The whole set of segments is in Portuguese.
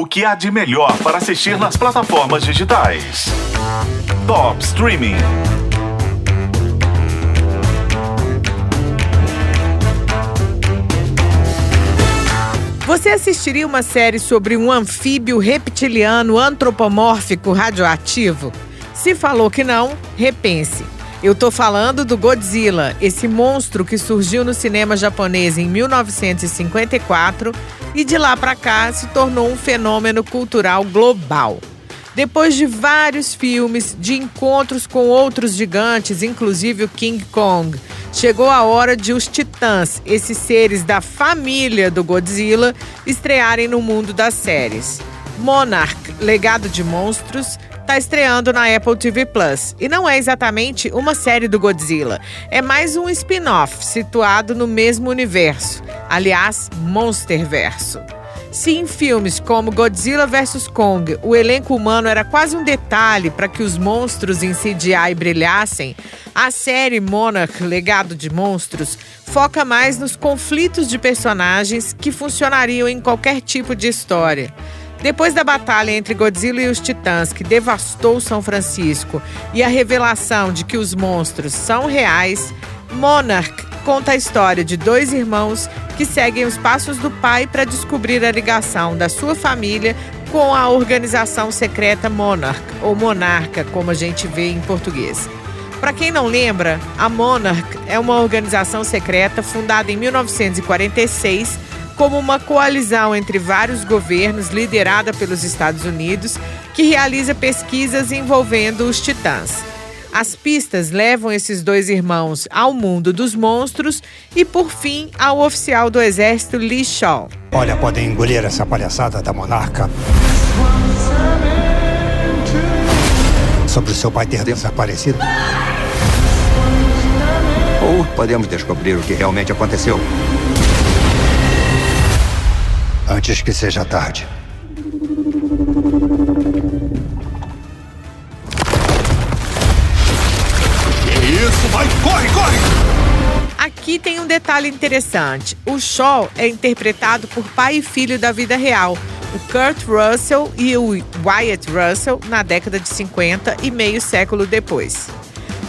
O que há de melhor para assistir nas plataformas digitais? Top Streaming. Você assistiria uma série sobre um anfíbio reptiliano antropomórfico radioativo? Se falou que não, repense. Eu tô falando do Godzilla, esse monstro que surgiu no cinema japonês em 1954 e de lá para cá se tornou um fenômeno cultural global. Depois de vários filmes, de encontros com outros gigantes, inclusive o King Kong, chegou a hora de os titãs, esses seres da família do Godzilla, estrearem no mundo das séries. Monarch, Legado de Monstros, está estreando na Apple TV Plus. E não é exatamente uma série do Godzilla, é mais um spin-off situado no mesmo universo, aliás, Monsterverso. Se em filmes como Godzilla vs Kong o elenco humano era quase um detalhe para que os monstros em CGI brilhassem, a série Monarch Legado de Monstros foca mais nos conflitos de personagens que funcionariam em qualquer tipo de história. Depois da batalha entre Godzilla e os Titãs, que devastou São Francisco, e a revelação de que os monstros são reais, Monarch conta a história de dois irmãos que seguem os passos do pai para descobrir a ligação da sua família com a organização secreta Monarch, ou Monarca, como a gente vê em português. Para quem não lembra, a Monarch é uma organização secreta fundada em 1946 como uma coalizão entre vários governos liderada pelos Estados Unidos que realiza pesquisas envolvendo os titãs. As pistas levam esses dois irmãos ao mundo dos monstros e, por fim, ao oficial do exército Lee Shaw. Olha, podem engolir essa palhaçada da monarca. Sobre o seu pai ter desaparecido. Ou podemos descobrir o que realmente aconteceu antes que seja tarde. Que isso? Vai, corre, corre! Aqui tem um detalhe interessante. O Shaw é interpretado por pai e filho da vida real, o Kurt Russell e o Wyatt Russell, na década de 50 e meio século depois.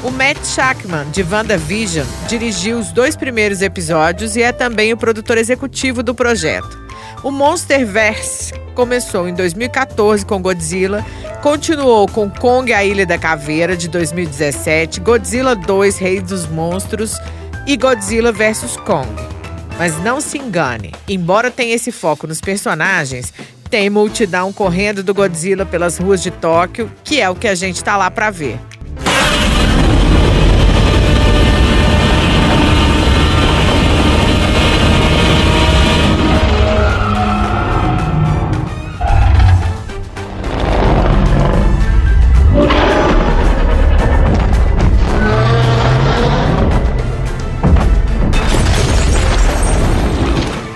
O Matt Shackman, de WandaVision, dirigiu os dois primeiros episódios e é também o produtor executivo do projeto. O Monsterverse começou em 2014 com Godzilla, continuou com Kong a Ilha da Caveira de 2017, Godzilla 2 Rei dos Monstros e Godzilla vs Kong. Mas não se engane, embora tenha esse foco nos personagens, tem multidão correndo do Godzilla pelas ruas de Tóquio, que é o que a gente tá lá para ver.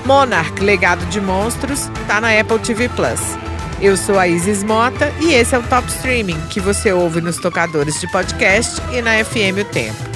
Monarch Legado de Monstros está na Apple TV Plus. Eu sou a Isis Mota e esse é o Top Streaming que você ouve nos tocadores de podcast e na FM O Tempo.